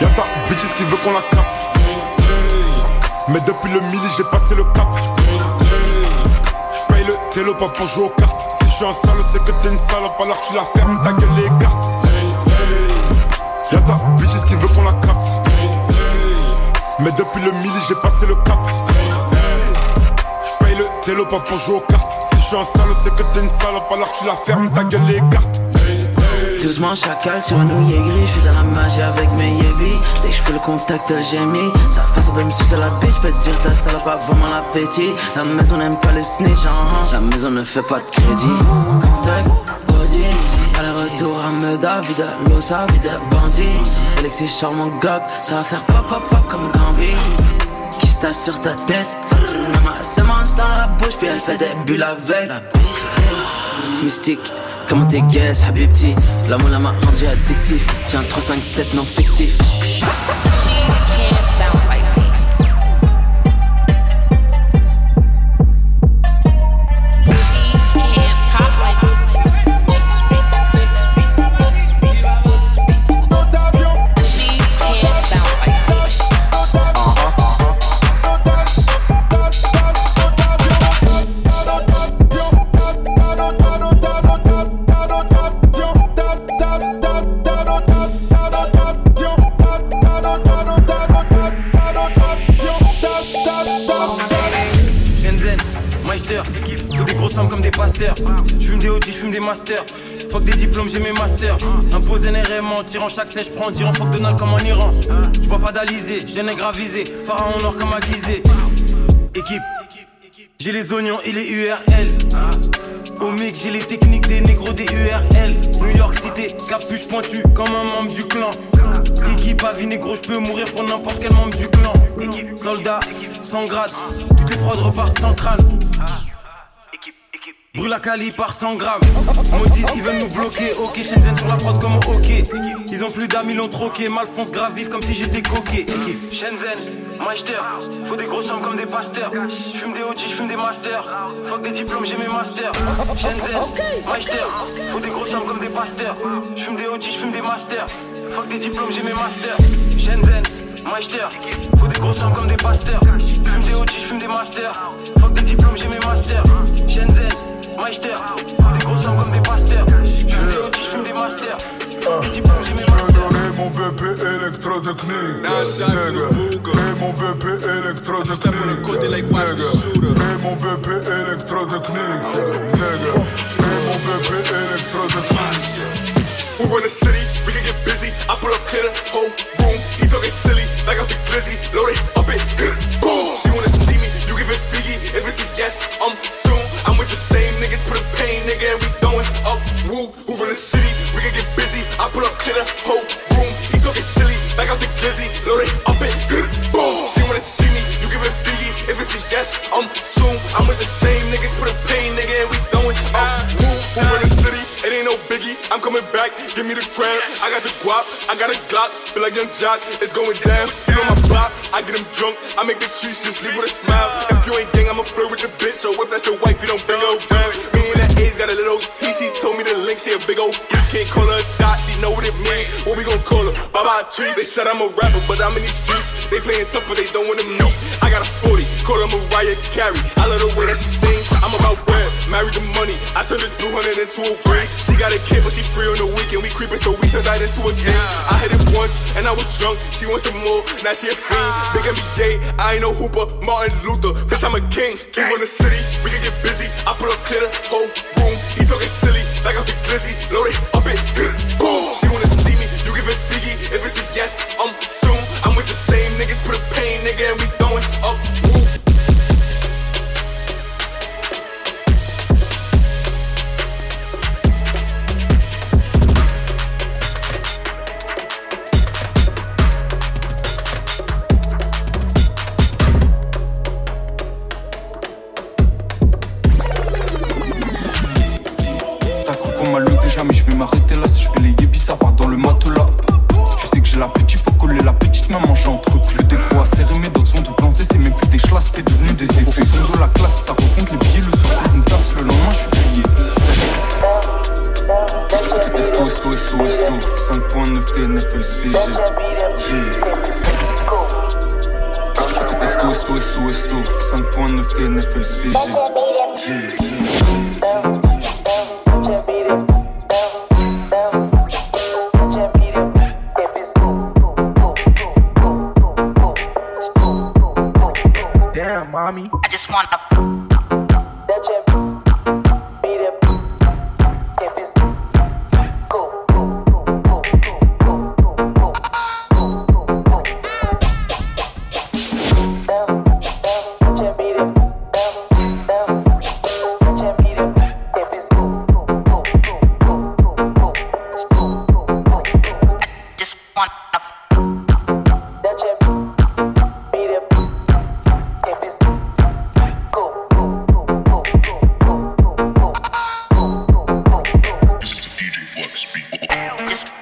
Y'a ta bitches qui veut qu'on la capte. Mais depuis le midi, j'ai passé le cap. J'paye le télo pas pour jouer aux cartes. Si je suis en salle, c'est que t'es une salope, alors tu la fermes, ta gueule les cartes. Y'a ta bitches qui veut qu'on la capte. Mais depuis le midi, j'ai passé le cap. J'paye le télo pas pour jouer aux cartes. Si je suis en c'est que t'es une salope, alors tu la fermes, ta gueule les cartes chacal sur un nouillet gris, je dans la magie avec mes yébis. Dès que je fais le contact, j'ai mis sa façon de me sucer la bitch, peux te dire ta salope a vraiment l'appétit. La maison n'aime pas les snitch, hein. la maison ne fait pas de crédit. Contact, body, aller-retour à Meda, vide l'osa, vide bandit Alexis charmant gog, ça va faire pop pop pop comme Gambi Qui sur ta tête, maman se mange dans la bouche, puis elle fait des bulles avec. Mystique Comment t'es guess, habibti L'amour m'a rendu addictif. Tiens 3, 5, 7 non fictif Fuck des diplômes, j'ai mes masters. Imposé NRM en tirant chaque sèche, prends dirant fuck Donald comme en Iran. J'vois pas d'Alizé, j'ai gravisé, pharaon or comme aguisé. Équipe, j'ai les oignons et les URL. Au j'ai les techniques des négros des URL. New York City, capuche pointue comme un membre du clan. Équipe à vie négro, je peux mourir pour n'importe quel membre du clan. Soldat, sans grade, toutes les prods repartent sans crâne. Brûle la cali par 100 grammes. Maudit, ils veulent nous bloquer. Ok, Shenzhen sur la prod comme au hockey. Ils ont plus d'amis, l'ont troqué. Malfonce grave vif comme si j'étais coqué. Shenzhen, Meister. Faut des gros sommes comme des pasteurs. J'fume des OG, j'fume des masters. Fuck des diplômes, j'ai mes masters. Shenzhen, Meister. Faut des gros sommes comme des pasteurs. J'fume des OG, j'fume des masters. Fuck des diplômes, j'ai mes masters. Shenzhen, Meister. Faut des gros sommes comme des pasteurs. J'fume des OG, j'fume des masters. Fuck des diplômes, j'ai mes masters. Shenzhen. Meister, des gros sommes comme des pasteurs. Je fume des masters. Je donner mon BP électrotechnique. Et mon BP électrotechnique. Et mon électrotechnique. Et mon électrotechnique. Move in the city, we can get busy. I pull up, the whole got a Glock. Feel like young Jock, it's going down. You know my bop, I get him drunk. I make the cheese just leave with a smile. If you ain't gang, I'ma flirt with your bitch. So if that's your wife, you don't bring her down. Me and that A's got a little T. She told me the link, she a big old You can't call her a dot, she know what it mean. What we gon' call her? Bye bye trees. They said I'm a rapper, but I'm in these streets. They playing tough, but they don't wanna meet. I got a 40, call her Mariah Carey. I love the way that she sings. Married to money. I turned this blue hundred into a ring. She got a kid, but she free on the weekend. We creeping, so we turned that into a game. I hit it once, and I was drunk. She wants some more, now she a fiend. Big NBA, I ain't no hooper. Martin Luther, bitch, I'm a king. We run the city, we can get busy. I put up clear the whole room. He talking silly, like I'm the glizzy. Load it up it, boom. She wanna see me, you give it figgy. If it's a yes, I'm soon. I'm with the same niggas, put a pain, Ouest, ouest, ouest, ouest 5.9 T9 LCG Ouest, ouest, ouest, ouest 5.9 T9 LCG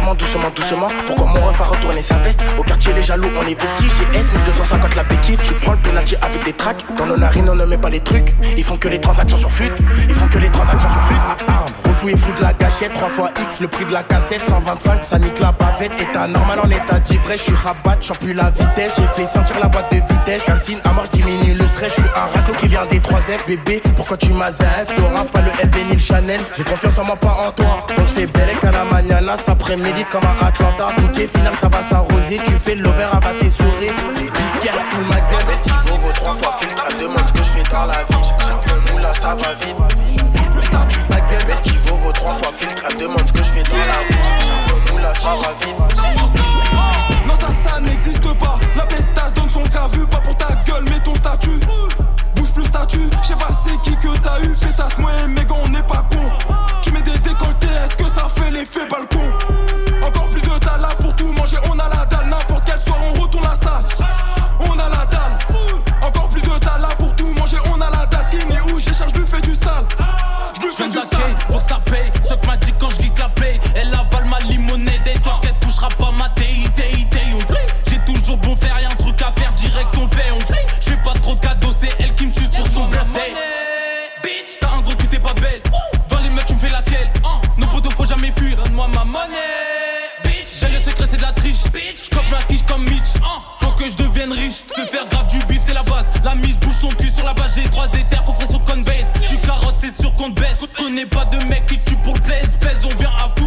Doucement, doucement, doucement. Pourquoi mon ref a retourné sa veste Au quartier, les jaloux, on est vestis. GS 1250 la béquille. Tu prends le penalty avec des tracks. Dans nos narines, on ne met pas les trucs. Ils font que les transactions sur fut. Ils font que les transactions sur fut. Ah, refou et fou de la gâchette. 3 fois X, le prix de la cassette. 125, ça nique la bavette. État normal en état d'ivresse. Je suis rabat, j'en plus la vitesse. J'ai fait sentir la boîte de vitesse. Calcine à mort, diminue le stress. Je suis un raclo qui vient des 3F. Bébé, pourquoi tu m'as F? T'auras pas le LV ni le Chanel. J'ai confiance en moi, pas en toi. Donc je fais belle à la mañana. Ça prémédite comme un Atlanta. Bouquet final, ça va s'arroser. Tu fais l'over, à tes souris. Be careful, ma gueule. Beltivo vaut trois fois filtre. Elle demande ce que je fais dans la vie. Charbon moula, ça va vite. Ma gueule, Beltivo vaut trois fois filtre. Elle demande ce que je fais dans la vie. Charbon moula, ça va vite. Pas belle. Dans les mecs, tu me fais laquelle? Nos potos, faut jamais fuir, donne-moi ma monnaie. Bitch, j'ai le secret, c'est de la triche. Bitch, j'cope ma quiche comme Mitch. Faut que je devienne riche. Se faire grave du bif, c'est la base. La mise bouge son cul sur la base. J'ai trois éthers qu'on ferait sur base Tu carottes, c'est sûr qu'on te baisse. Connais pas de mec qui tue pour le plaise. Pèse, on vient à full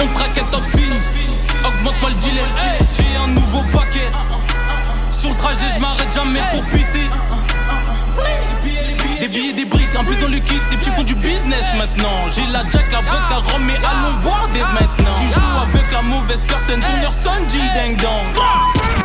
On traque un top spin. Augmente-moi le dealer. J'ai un nouveau paquet. Sur le trajet, je m'arrête jamais pour pisser. Des billets, des briques, un peu dans le kit, des petits font du business maintenant. J'ai la jack, la vodka, rhum, mais allons boire des maintenant. Tu joues avec la mauvaise personne, ton heure sonne, Jill Dang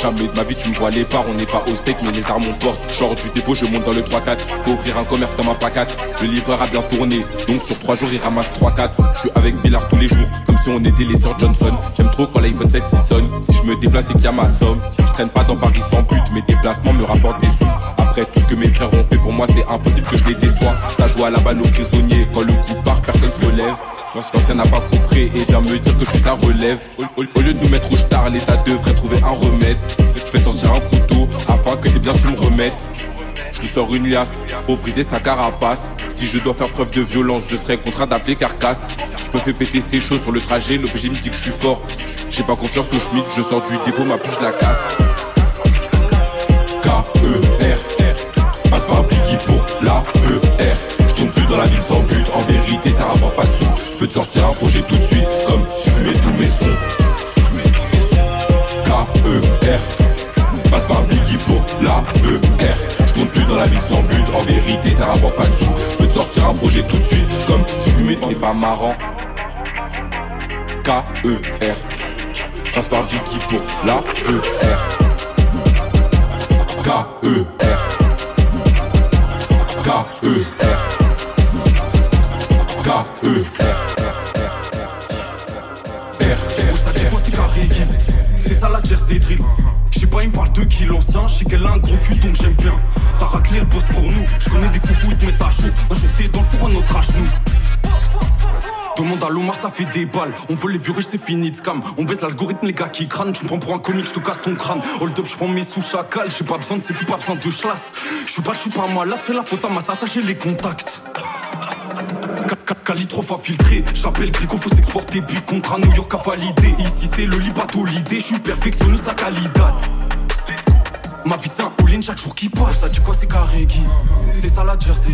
Jamais de ma vie tu me vois les parts, on n'est pas au steak mais les armes on porte. Genre du dépôt, je monte dans le 3-4. Faut ouvrir un commerce comme un pacate. Le livreur a bien tourné, donc sur 3 jours il ramasse 3-4. Je suis avec Billard tous les jours, comme si on était les sœurs Johnson. J'aime trop quand l'iPhone 7 il sonne. Si je me déplace et qu'il y a ma somme, je traîne pas dans Paris sans but, mes déplacements me rapportent des sous. Après tout ce que mes frères ont fait pour moi, c'est impossible que je les déçois. Ça joue à la balle aux prisonniers, quand le coup part, personne se relève. L'ancien n'a pas coffré et vient me dire que je suis sa relève. Au, lieu de nous mettre au star, l'État devrait trouver un remède. Je fais sortir un couteau afin que tes biens tu me remettes. Je lui sors une liasse pour briser sa carapace. Si je dois faire preuve de violence, je serai contraint d'appeler carcasse. Je me fais péter ses choses sur le trajet, l'OPG me dit que je suis fort. J'ai pas confiance au Schmidt, je sors du dépôt, ma puce la casse. K-E-R, passe par Biggie pour la E-R. Je tombe plus dans la ville sans but, en vérité ça rapporte pas de sous. Je peux te sortir un projet tout de suite, comme supprimer tous mes sons. Tous mes sons. K-E-R, passe par Biggie pour la E-R. Je tombe plus dans la ville sans but, en vérité ça rapporte pas de sous. Je peux te sortir un projet tout de suite, comme supprimer ton pas marrant. K-E-R, passe par Biggie pour la E-R. Des balles. On veut les vieux riches, c'est fini de scam. On baisse l'algorithme, les gars qui crânent. Tu prends pour un comique, je te casse ton crâne. Hold up, je prends mes sous chacal. J'ai pas besoin de c'est pas besoin de chlasse. Je suis pas, je suis pas malade, c'est la faute à ma j'ai les contacts. Ca- ca- Calitrof a filtré, j'appelle Grico, faut s'exporter, puis contrat New York a validé. Ici c'est le libato l'idée, je suis perfectionniste à qualité. Ma vie c'est un all-in chaque jour qui passe. Ça dit quoi c'est carré qui C'est ça la jersey.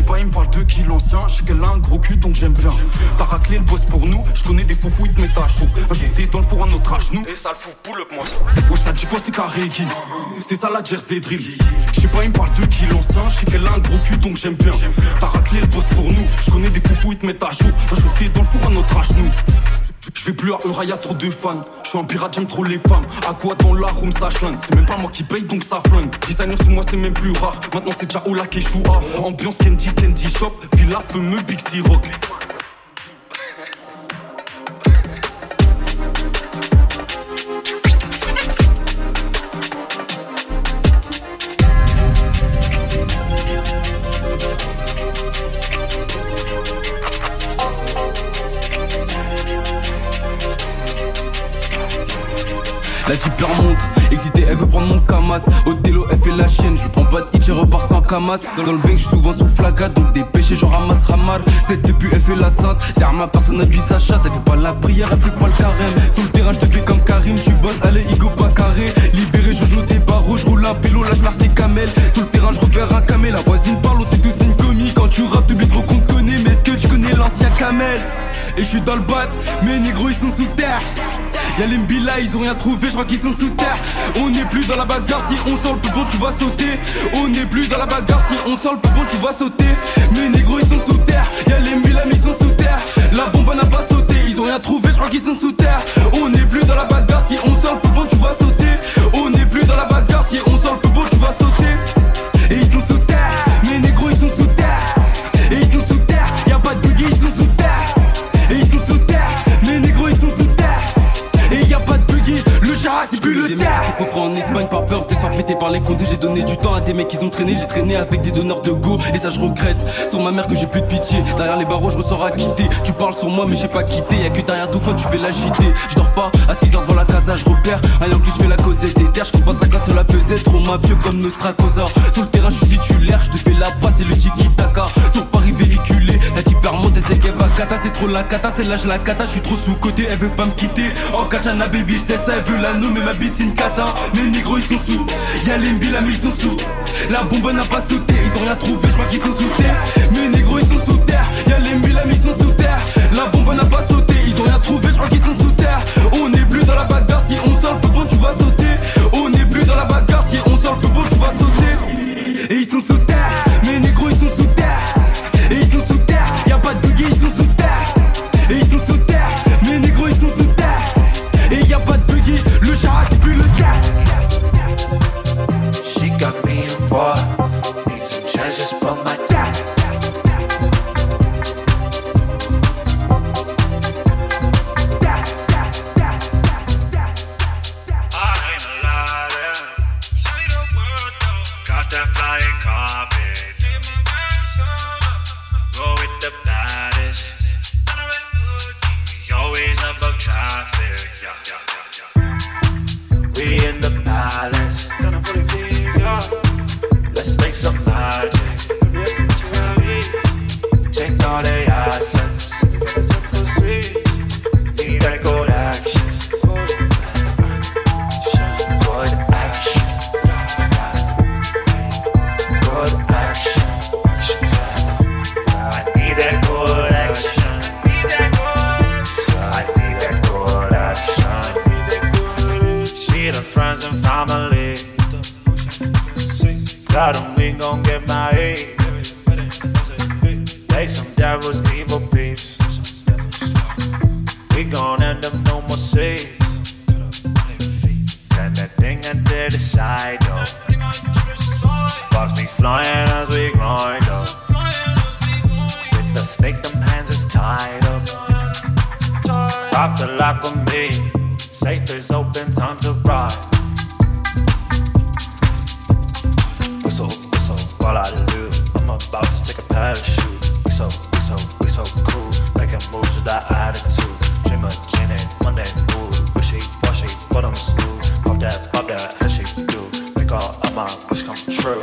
Sais pas, il me parle de qui l'ancien, je sais qu'elle a un gros cul donc j'aime bien. T'as raclé le boss pour nous, je connais des foufous, ils te mettent à jour. Un jour t'es dans le four à notre âge, nous. Et ça le fout pull up moi. Ouais, ça dit quoi c'est carré qui C'est ça la jersey drill. Je sais pas, il me parle de qui l'ancien, je sais qu'elle a un gros cul donc j'aime bien. T'as raclé le boss pour nous, je connais des foufous, ils te mettent à jour. Un jour t'es dans le four à notre âge, nous. Je vais plus à Eura, y'a trop de fans. Je suis un pirate, j'aime trop les femmes. À quoi dans la room ça schlingue C'est même pas moi qui paye donc ça flingue. Designer sous moi c'est même plus rare. Maintenant c'est déjà Ola Keshua. Ambiance Candy, Candy Shop. Villa fameux Big C Rock. Type remonte, excitée, elle veut prendre mon camas. Othello, elle fait la chienne, je lui prends pas de hit, je repars sans camas. Dans le bec, je suis souvent sous flaga, donc des péchés, je ramasse ramar. Cette depuis, elle fait la sainte. C'est ma personne, lui sa chatte, elle fait pas la prière, elle fait pas le carême. Sur le terrain, je te fais comme Karim, tu bosses, allez, Igo pas carré. Libéré, je joue des barreaux, je roule un pélo, là, je camels. Sur le terrain, je repère un camel, la voisine parle, on sait tous c'est une commis. Quand tu rappes, t'oublies trop qu'on te connaît, mais est-ce que tu connais l'ancien camel? Et je suis dans le bat, mes négros, ils sont sous terre. Y'a les Mbila, ils ont rien trouvé, je crois qu'ils sont sous terre. On n'est plus dans la bagarre, si on sort le peupon, tu vas sauter. On n'est plus dans la bagarre, si on sort le peupon, tu vas sauter. Mes négros, ils sont sous terre. Y'a les Mbila, mais ils sont sous terre. La bombe n'a pas sauté, ils ont rien trouvé, je crois qu'ils sont sous terre. On n'est plus dans la bagarre, si on sort le peupon, tu vas sauter. On n'est plus dans la bagarre, si on sort le peupon, tu vas sauter. C'est plus le des mecs terre. qui sont coffrés en Espagne par peur de se faire péter par les condés. J'ai donné du temps à des mecs qui ont traîné. J'ai traîné avec des donneurs de go. Et ça, je regrette. Sur ma mère que j'ai plus de pitié. Derrière les barreaux, je ressors à quitter. Tu parles sur moi, mais j'ai pas quitté. Y'a que derrière tout fin, tu fais l'agiter. Je dors pas à 6h devant la casa, je repère. Un Yankee, je fais la causette des terres. Je compte pas 50 sur la pesette. Trop mafieux comme Nostracosa. Sur le terrain, je suis titulaire. Je te fais la passe et le tiki taka. Sur La type remonte, elle qu'elle va cata. C'est trop la cata, c'est là, je la cata. Je suis trop sous côté, elle veut pas me quitter. En katana, baby, je ça, elle veut l'anneau, mais ma bite, c'est une cata. Les négros, ils sont sous. Y'a les mbila, mais ils sont sous. La bombe n'a pas sauté, ils ont rien trouvé, je crois qu'ils sont sous terre. Mes négros, ils sont sous terre. Y'a les mbila, mais ils sont sous terre. La bombe n'a pas sauté, ils ont rien trouvé, je crois qu'ils sont sous terre. On n'est plus dans la bagarre, si on sort le peupon, tu vas sauter. On n'est plus dans la bagarre, si on sort le peupon, tu vas sauter. Et ils sont sous terre, evil. We gon' end up no more seats. That thing the side. Sparks be flying as we grind up. With the snake, tied up. Drop the lock me. Safe is open, time to ride. Whistle, whistle, I. I'm about to take a parachute. So, so, cool. Making moves with that attitude. Dreamer, Jenny, Monday, mood. Wishy, washy, I'm smooth. Pop that, pop that, how she do. Make all of my wish come true.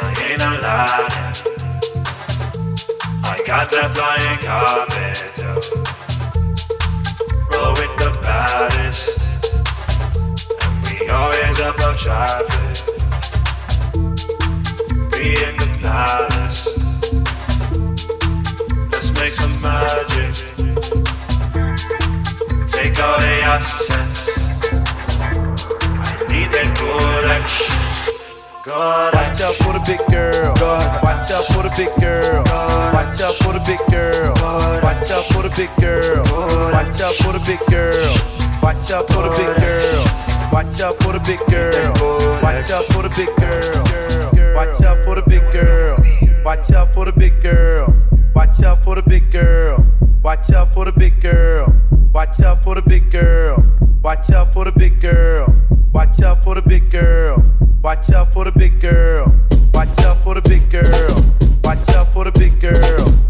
I ain't Aladdin. I got that flying carpet. Roll with the baddest. And we always above traffic. Be in the palace. victory sense. I need that good. God, watch out for the big girl. God, watch out for the big girl. God, watch out for the big girl. God, watch out for the big girl. God, watch out for the big girl. Watch out for the big girl. Watch out for the big girl. Watch out for the big girl. Watch out for the big girl. Watch out for the big girl. Watch out for the big girl. Watch out for the big girl. Watch out for the big girl. Watch out for the big girl. Watch out for the big girl. Watch out for the big girl. Watch out for the big girl. Watch out for the big girl.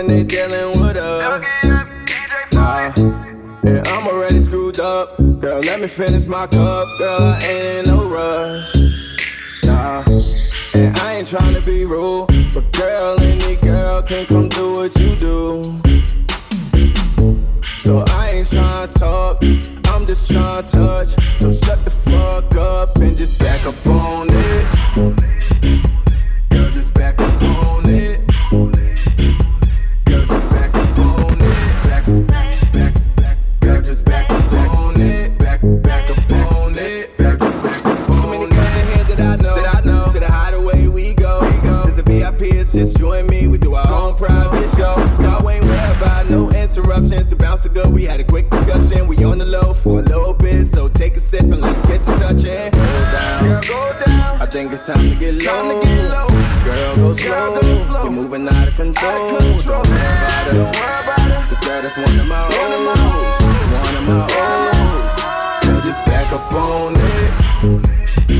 When they dealing with us. Nah, and I'm already screwed up. Girl, let me finish my cup. Girl, I ain't in no rush. Nah, and I ain't trying to be rude. But girl, any girl can come do what you do. So I ain't tryna talk, I'm just tryna touch. So shut the fuck up and just back up on think it's time to get low. Time to get low. Girl, go slow. Girl, go slow. You're moving out of control. Out of control. Don't worry about it. About it. Girl, that's one of my one of my hoes. One of my hoes. Girl, just back up on it.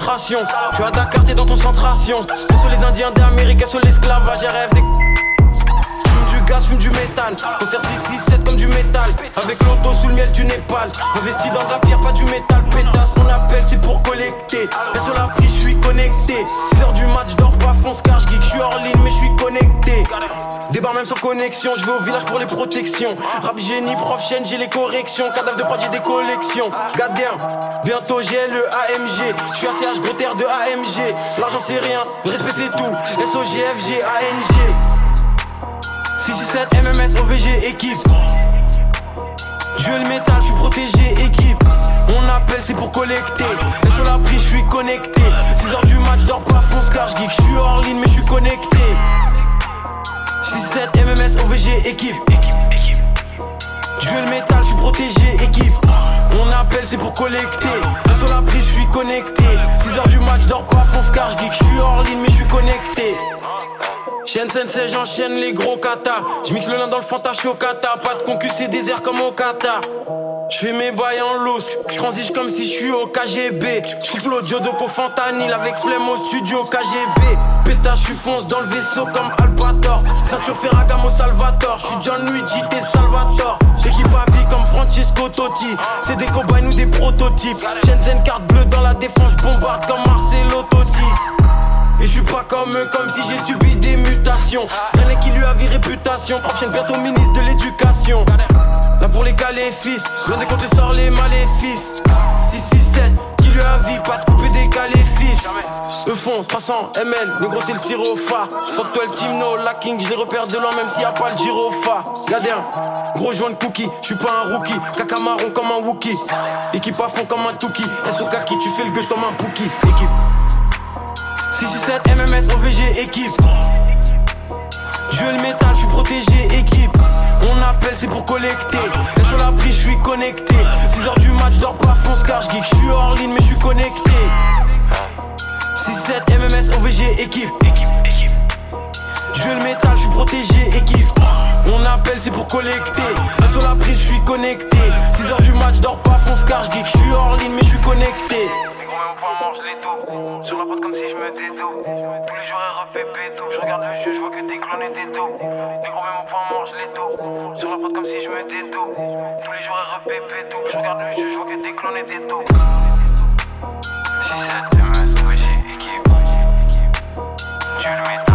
Concentrations. Je suis à t'es dans ton centration. sur les Indiens d'Amérique, sur l'esclavage, rêve des. Gaz, fume du méthane. Concert 667 comme du métal. Avec l'auto sous le miel du Népal. Investi dans de la pierre, pas du métal. Pétasse, mon appel, c'est pour collecter. Sur la prise, je suis connecté. 6h du match, dors pas, fonce car geek. Je suis hors ligne, mais je suis connecté. Débarre même sans connexion, je vais au village pour les protections. Rap génie, prof chaîne, j'ai les corrections. Cadavre de prod, j'ai des collections. Goddamn, bientôt j'ai le AMG. Je suis ACH, gros terre de AMG. L'argent c'est rien, le respect c'est tout. SOGFG, ANG. 667 MMS OVG équipe. Dieu le métal, je suis protégé équipe. Mon appel c'est pour collecter. Et sur la prise, je suis connecté. 6h du match, dors pas, fonce car je geek. Je suis hors ligne, mais je suis connecté. 6-7 MMS OVG équipe. Dieu le métal, je suis protégé équipe. Mon appel c'est pour collecter. Là sur la prise, je suis connecté. Sensei, j'enchaîne les gros katas. Je mixe le lin dans le fanta, je suis au kata. Pas de concu, c'est désert comme au kata. Je fais mes bails en loose, je transige comme si je suis au KGB. Je coupe l'audio de Fantanil avec flemme au studio KGB. Pétage, je suis fonce dans le vaisseau comme Albator. Ceinture Ferragamo Salvatore, je suis John Luigi, t'es Salvatore. Équipe à vie comme Francesco Totti. C'est des cobayes ou des prototypes. Shenzhen carte bleue dans la défense, bombarde comme Marcelo Totti. Et je suis pas comme eux, comme si j'ai subi des mutations. Rien qui lui a vie réputation. Prochaine bientôt ministre de l'éducation. Là pour les caléfis, loin des comptes les sorts les maléfices. 667, qui lui a vie, pas de couper des caléfis. Eux font 300 ml, négro c'est le sirofa. Fuck 12 team no lacking, je les repère de loin même s'il y a pas le gyrofa. Gardien, gros joint de cookie, je suis pas un rookie. Caca marron comme un Wookie. Équipe à fond comme un Tuki. SOKaki, tu fais le gueule comme un Pookie. Équipe. 667 MMS OVG équipe. Dieu le métal, je suis protégé équipe. Mon appel c'est pour collecter. Et sur la prise, je suis connecté. 6h du match, dors pas, fonce car je geek. Je suis hors ligne, mais je suis connecté. 6-7 MMS OVG équipe. Dieu le métal, je suis protégé équipe. Mon appel c'est pour collecter. Et sur la prise, je suis connecté. 6h du match, dors pas, fonce car je geek. Je suis hors ligne, mais je suis connecté. Sur la porte comme si je me dédouble. Tous les jours, repépé tout. Je regarde le jeu, je vois que des clones et des dos. Les gros, même au point mort, je les dos. Sur la porte comme si je me dédouble. Tous les jours, repépé tout. Je regarde le jeu, je vois que des clones et des dos. 6-7 MS, OVG, équipe. Dieu le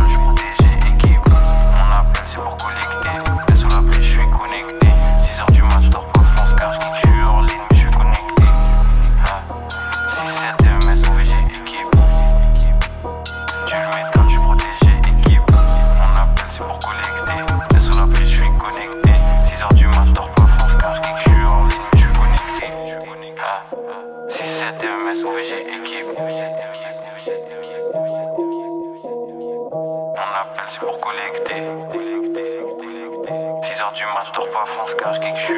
Afro-afro-afro-afro-afro